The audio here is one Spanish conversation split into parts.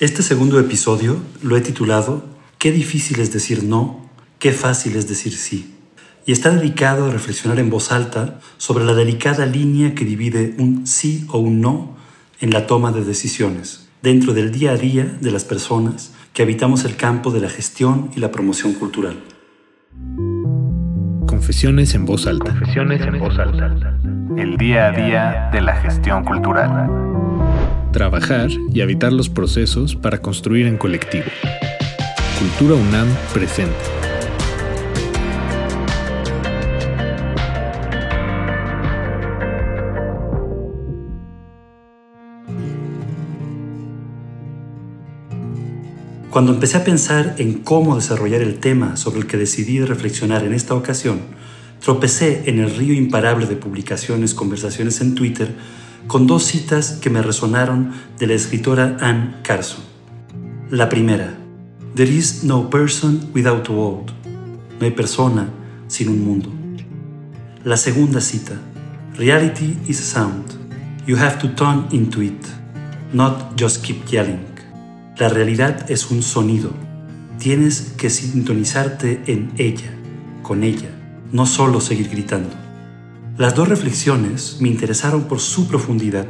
Este segundo episodio lo he titulado Qué difícil es decir no, qué fácil es decir sí. Y está dedicado a reflexionar en voz alta sobre la delicada línea que divide un sí o un no en la toma de decisiones, dentro del día a día de las personas que habitamos el campo de la gestión y la promoción cultural. Confesiones en voz alta. Confesiones en voz alta. El día a día de la gestión cultural. Trabajar y habitar los procesos para construir en colectivo. Cultura UNAM presente. Cuando empecé a pensar en cómo desarrollar el tema sobre el que decidí reflexionar en esta ocasión, tropecé en el río imparable de publicaciones, conversaciones en Twitter, con dos citas que me resonaron de la escritora Anne Carson. La primera, There is no person without a world. No hay persona sin un mundo. La segunda cita, Reality is sound. You have to tune into it, not just keep yelling. La realidad es un sonido. Tienes que sintonizarte en ella, con ella, no solo seguir gritando. Las dos reflexiones me interesaron por su profundidad,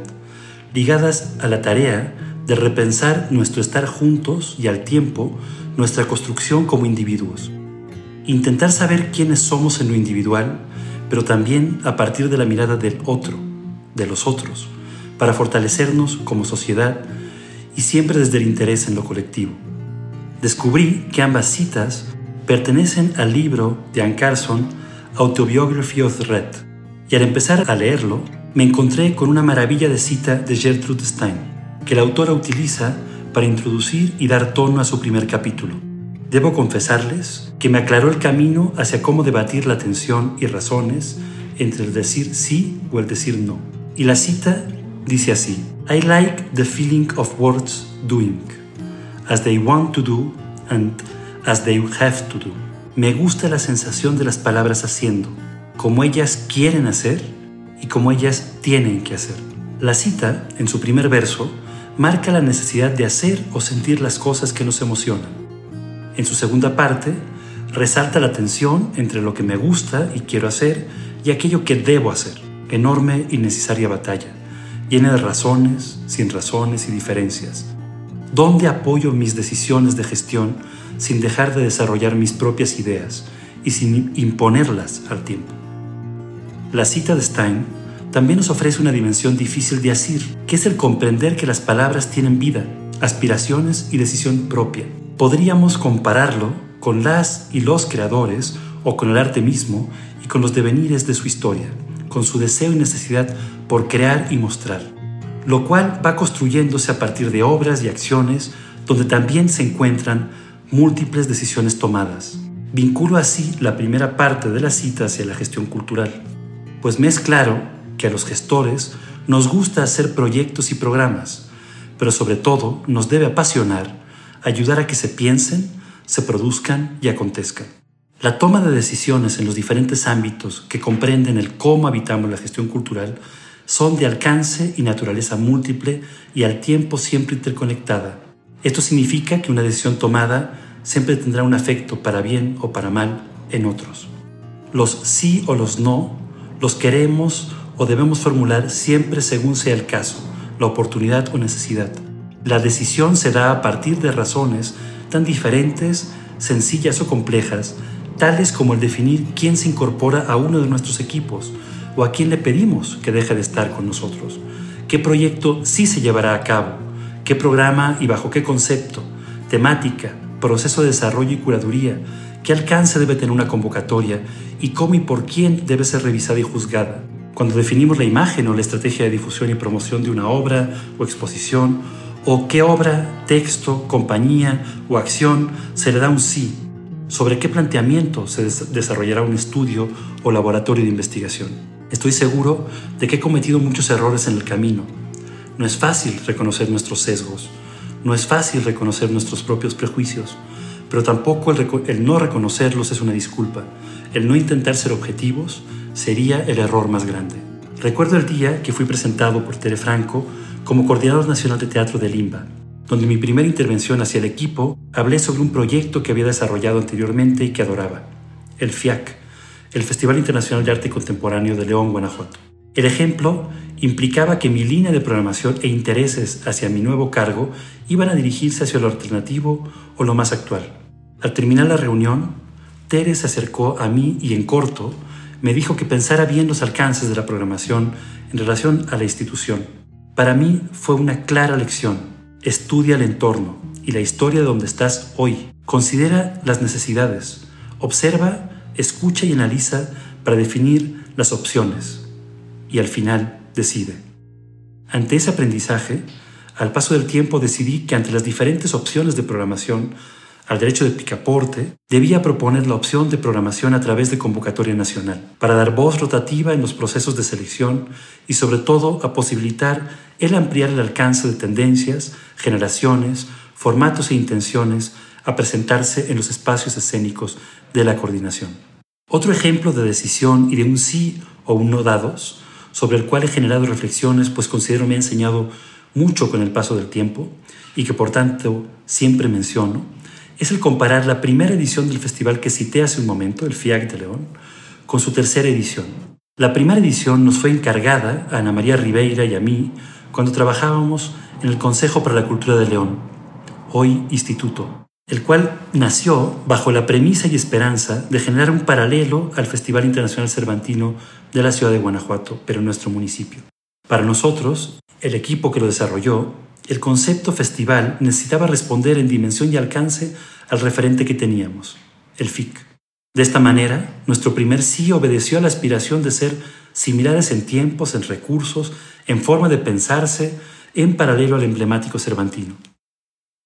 ligadas a la tarea de repensar nuestro estar juntos y al tiempo nuestra construcción como individuos. Intentar saber quiénes somos en lo individual, pero también a partir de la mirada del otro, de los otros, para fortalecernos como sociedad y siempre desde el interés en lo colectivo. Descubrí que ambas citas pertenecen al libro de Anne Carson, Autobiography of Red, y al empezar a leerlo, me encontré con una maravilla de cita de Gertrude Stein, que la autora utiliza para introducir y dar tono a su primer capítulo. Debo confesarles que me aclaró el camino hacia cómo debatir la tensión y razones entre el decir sí o el decir no. Y la cita dice así, I like the feeling of words doing, as they want to do and as they have to do. Me gusta la sensación de las palabras haciendo, como ellas quieren hacer y como ellas tienen que hacer. La cita, en su primer verso, marca la necesidad de hacer o sentir las cosas que nos emocionan. En su segunda parte, resalta la tensión entre lo que me gusta y quiero hacer y aquello que debo hacer, enorme y necesaria batalla llena de razones, sin razones y diferencias. ¿Dónde apoyo mis decisiones de gestión sin dejar de desarrollar mis propias ideas y sin imponerlas al tiempo? La cita de Stein también nos ofrece una dimensión difícil de asir, que es el comprender que las palabras tienen vida, aspiraciones y decisión propia. Podríamos compararlo con las y los creadores o con el arte mismo y con los devenires de su historia, con su deseo y necesidad por crear y mostrar, lo cual va construyéndose a partir de obras y acciones donde también se encuentran múltiples decisiones tomadas. Vinculo así la primera parte de la cita hacia la gestión cultural, pues me es claro que a los gestores nos gusta hacer proyectos y programas, pero sobre todo nos debe apasionar ayudar a que se piensen, se produzcan y acontezcan. La toma de decisiones en los diferentes ámbitos que comprenden el cómo habitamos la gestión cultural son de alcance y naturaleza múltiple y al tiempo siempre interconectada. Esto significa que una decisión tomada siempre tendrá un efecto para bien o para mal en otros. Los sí o los no los queremos o debemos formular siempre según sea el caso, la oportunidad o necesidad. La decisión se da a partir de razones tan diferentes, sencillas o complejas, tales como el definir quién se incorpora a uno de nuestros equipos, o a quién le pedimos que deje de estar con nosotros, qué proyecto sí se llevará a cabo, qué programa y bajo qué concepto, temática, proceso de desarrollo y curaduría, qué alcance debe tener una convocatoria y cómo y por quién debe ser revisada y juzgada. Cuando definimos la imagen o la estrategia de difusión y promoción de una obra o exposición, o qué obra, texto, compañía o acción se le da un sí, sobre qué planteamiento se desarrollará un estudio o laboratorio de investigación. Estoy seguro de que he cometido muchos errores en el camino. No es fácil reconocer nuestros sesgos, no es fácil reconocer nuestros propios prejuicios, pero tampoco el, no reconocerlos es una disculpa. El no intentar ser objetivos sería el error más grande. Recuerdo el día que fui presentado por Tere Franco como coordinador nacional de teatro de Limba. donde mi primera intervención hacia el equipo hablé sobre un proyecto que había desarrollado anteriormente y que adoraba, el FIAC, el Festival Internacional de Arte Contemporáneo de León, Guanajuato. El ejemplo implicaba que mi línea de programación e intereses hacia mi nuevo cargo iban a dirigirse hacia lo alternativo o lo más actual. Al terminar la reunión, Tere se acercó a mí y en corto me dijo que pensara bien los alcances de la programación en relación a la institución. Para mí fue una clara lección Estudia el entorno y la historia de donde estás hoy. Considera las necesidades. Observa, escucha y analiza para definir las opciones. Y al final decide. Ante ese aprendizaje, al paso del tiempo decidí que ante las diferentes opciones de programación al derecho de picaporte, debía proponer la opción de programación a través de convocatoria nacional, para dar voz rotativa en los procesos de selección y sobre todo a posibilitar el ampliar el alcance de tendencias, generaciones, formatos e intenciones a presentarse en los espacios escénicos de la coordinación. Otro ejemplo de decisión y de un sí o un no dados, sobre el cual he generado reflexiones, pues considero me ha enseñado mucho con el paso del tiempo y que por tanto siempre menciono, es el comparar la primera edición del festival que cité hace un momento, el FIAC de León, con su tercera edición. La primera edición nos fue encargada a Ana María Ribeira y a mí cuando trabajábamos en el Consejo para la Cultura de León, hoy Instituto, el cual nació bajo la premisa y esperanza de generar un paralelo al Festival Internacional Cervantino de la ciudad de Guanajuato, pero en nuestro municipio. Para nosotros, el equipo que lo desarrolló, el concepto festival necesitaba responder en dimensión y alcance al referente que teníamos, el FIC. De esta manera, nuestro primer sí obedeció a la aspiración de ser similares en tiempos, en recursos, en forma de pensarse, en paralelo al emblemático Cervantino.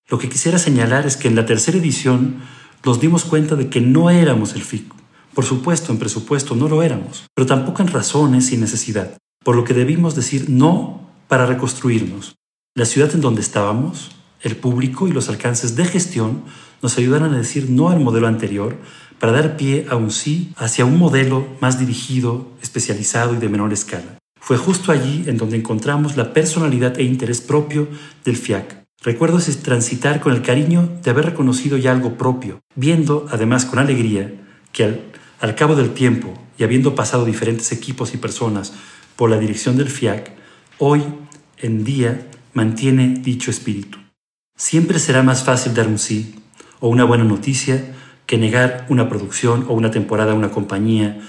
Lo que quisiera señalar es que en la tercera edición nos dimos cuenta de que no éramos el FIC. Por supuesto, en presupuesto no lo éramos, pero tampoco en razones y necesidad, por lo que debimos decir no para reconstruirnos, la ciudad en donde estábamos, el público y los alcances de gestión nos ayudaron a decir no al modelo anterior para dar pie a un sí hacia un modelo más dirigido, especializado y de menor escala. Fue justo allí en donde encontramos la personalidad e interés propio del FIAC. Recuerdo ese transitar con el cariño de haber reconocido ya algo propio, viendo además con alegría que al, al cabo del tiempo y habiendo pasado diferentes equipos y personas por la dirección del FIAC, hoy en día mantiene dicho espíritu. Siempre será más fácil dar un sí o una buena noticia que negar una producción o una temporada a una compañía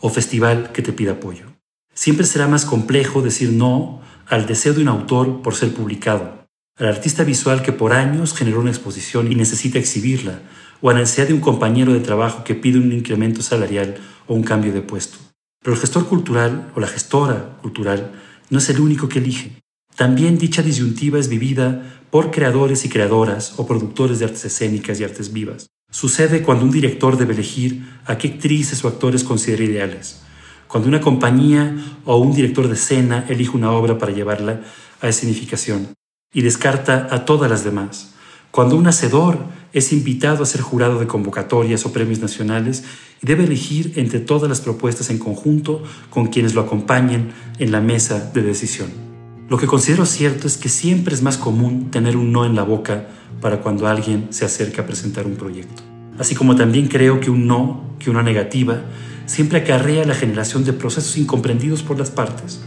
o festival que te pida apoyo. Siempre será más complejo decir no al deseo de un autor por ser publicado, al artista visual que por años generó una exposición y necesita exhibirla, o a la de un compañero de trabajo que pide un incremento salarial o un cambio de puesto. Pero el gestor cultural o la gestora cultural no es el único que elige. También dicha disyuntiva es vivida por creadores y creadoras o productores de artes escénicas y artes vivas. Sucede cuando un director debe elegir a qué actrices o actores considera ideales, cuando una compañía o un director de escena elige una obra para llevarla a escenificación y descarta a todas las demás, cuando un hacedor es invitado a ser jurado de convocatorias o premios nacionales y debe elegir entre todas las propuestas en conjunto con quienes lo acompañen en la mesa de decisión. Lo que considero cierto es que siempre es más común tener un no en la boca para cuando alguien se acerca a presentar un proyecto. Así como también creo que un no, que una negativa, siempre acarrea la generación de procesos incomprendidos por las partes,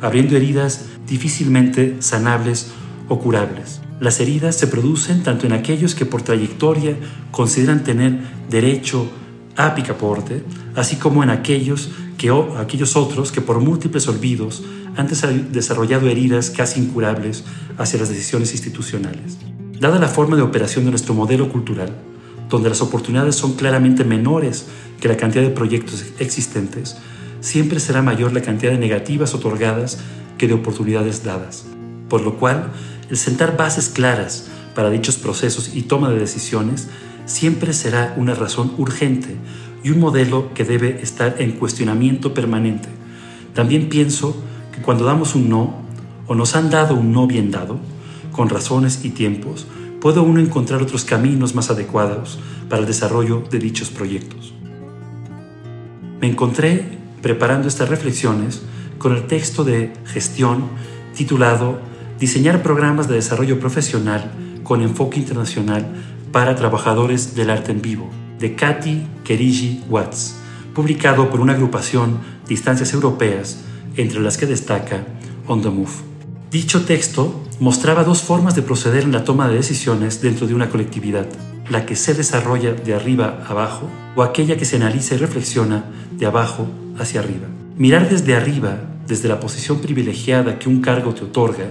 abriendo heridas difícilmente sanables o curables. Las heridas se producen tanto en aquellos que por trayectoria consideran tener derecho a picaporte, así como en aquellos, que, aquellos otros que por múltiples olvidos han desarrollado heridas casi incurables hacia las decisiones institucionales. Dada la forma de operación de nuestro modelo cultural, donde las oportunidades son claramente menores que la cantidad de proyectos existentes, siempre será mayor la cantidad de negativas otorgadas que de oportunidades dadas. Por lo cual, el sentar bases claras para dichos procesos y toma de decisiones siempre será una razón urgente y un modelo que debe estar en cuestionamiento permanente. También pienso cuando damos un no, o nos han dado un no bien dado, con razones y tiempos, puede uno encontrar otros caminos más adecuados para el desarrollo de dichos proyectos. Me encontré preparando estas reflexiones con el texto de gestión titulado Diseñar programas de desarrollo profesional con enfoque internacional para trabajadores del arte en vivo, de Katy Kerigi Watts, publicado por una agrupación de instancias europeas, entre las que destaca On the Move. Dicho texto mostraba dos formas de proceder en la toma de decisiones dentro de una colectividad, la que se desarrolla de arriba abajo o aquella que se analiza y reflexiona de abajo hacia arriba. Mirar desde arriba, desde la posición privilegiada que un cargo te otorga,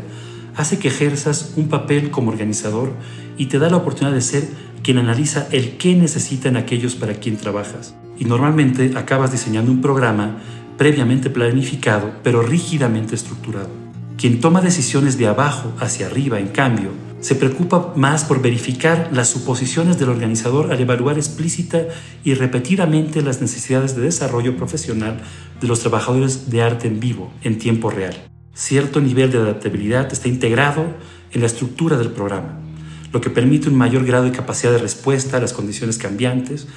hace que ejerzas un papel como organizador y te da la oportunidad de ser quien analiza el qué necesitan aquellos para quien trabajas. Y normalmente acabas diseñando un programa previamente planificado, pero rígidamente estructurado. Quien toma decisiones de abajo hacia arriba, en cambio, se preocupa más por verificar las suposiciones del organizador al evaluar explícita y repetidamente las necesidades de desarrollo profesional de los trabajadores de arte en vivo en tiempo real. Cierto nivel de adaptabilidad está integrado en la estructura del programa, lo que permite un mayor grado de capacidad de respuesta a las condiciones cambiantes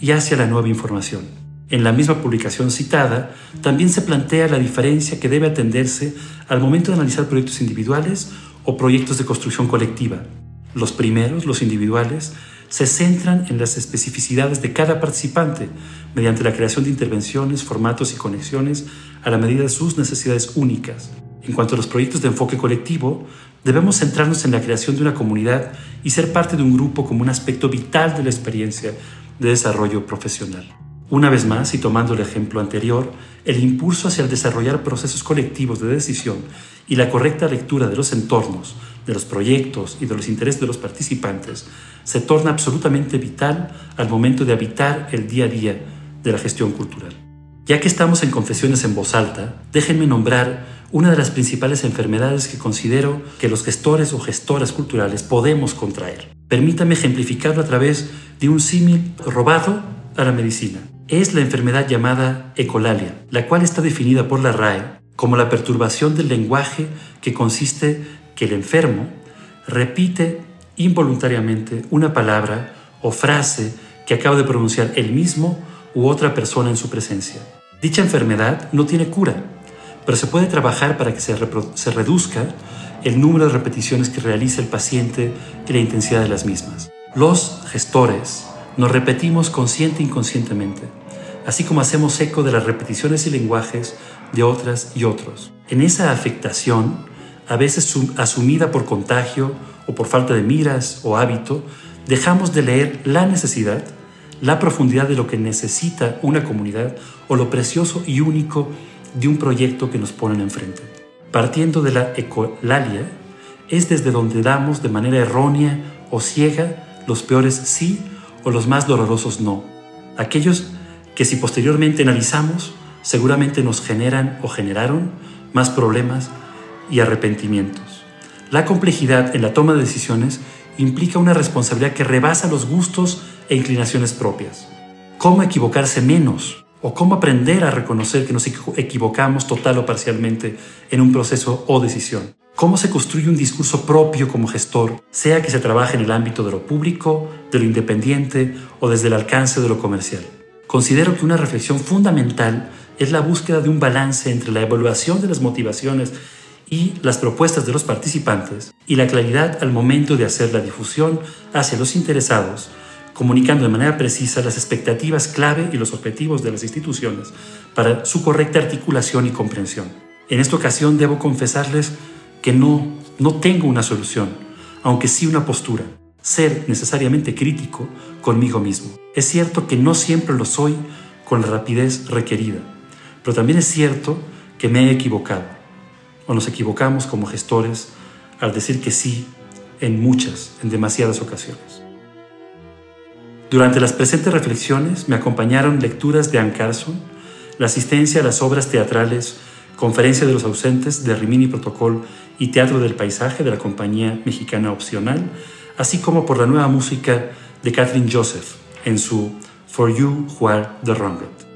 y hacia la nueva información. En la misma publicación citada, también se plantea la diferencia que debe atenderse al momento de analizar proyectos individuales o proyectos de construcción colectiva. Los primeros, los individuales, se centran en las especificidades de cada participante mediante la creación de intervenciones, formatos y conexiones a la medida de sus necesidades únicas. En cuanto a los proyectos de enfoque colectivo, debemos centrarnos en la creación de una comunidad y ser parte de un grupo como un aspecto vital de la experiencia de desarrollo profesional. Una vez más, y tomando el ejemplo anterior, el impulso hacia el desarrollar procesos colectivos de decisión y la correcta lectura de los entornos, de los proyectos y de los intereses de los participantes se torna absolutamente vital al momento de habitar el día a día de la gestión cultural. Ya que estamos en confesiones en voz alta, déjenme nombrar una de las principales enfermedades que considero que los gestores o gestoras culturales podemos contraer. Permítame ejemplificarlo a través de un símil robado a la medicina. Es la enfermedad llamada ecolalia, la cual está definida por la RAE como la perturbación del lenguaje que consiste que el enfermo repite involuntariamente una palabra o frase que acaba de pronunciar él mismo u otra persona en su presencia. Dicha enfermedad no tiene cura, pero se puede trabajar para que se, se reduzca el número de repeticiones que realiza el paciente y la intensidad de las mismas. Los gestores nos repetimos consciente e inconscientemente, así como hacemos eco de las repeticiones y lenguajes de otras y otros. En esa afectación, a veces asumida por contagio o por falta de miras o hábito, dejamos de leer la necesidad, la profundidad de lo que necesita una comunidad o lo precioso y único de un proyecto que nos ponen enfrente. Partiendo de la ecolalia, es desde donde damos de manera errónea o ciega los peores sí o los más dolorosos no. Aquellos que si posteriormente analizamos seguramente nos generan o generaron más problemas y arrepentimientos. La complejidad en la toma de decisiones implica una responsabilidad que rebasa los gustos e inclinaciones propias. ¿Cómo equivocarse menos? ¿O cómo aprender a reconocer que nos equivocamos total o parcialmente en un proceso o decisión? ¿Cómo se construye un discurso propio como gestor, sea que se trabaje en el ámbito de lo público, de lo independiente o desde el alcance de lo comercial? Considero que una reflexión fundamental es la búsqueda de un balance entre la evaluación de las motivaciones y las propuestas de los participantes y la claridad al momento de hacer la difusión hacia los interesados, comunicando de manera precisa las expectativas clave y los objetivos de las instituciones para su correcta articulación y comprensión. En esta ocasión debo confesarles que no, no tengo una solución, aunque sí una postura, ser necesariamente crítico conmigo mismo. Es cierto que no siempre lo soy con la rapidez requerida, pero también es cierto que me he equivocado, o nos equivocamos como gestores al decir que sí en muchas, en demasiadas ocasiones. Durante las presentes reflexiones me acompañaron lecturas de Anne Carson, la asistencia a las obras teatrales Conferencia de los Ausentes de Rimini Protocol y Teatro del Paisaje de la compañía mexicana Opcional, así como por la nueva música de Catherine Joseph en su For You Are the Wronged.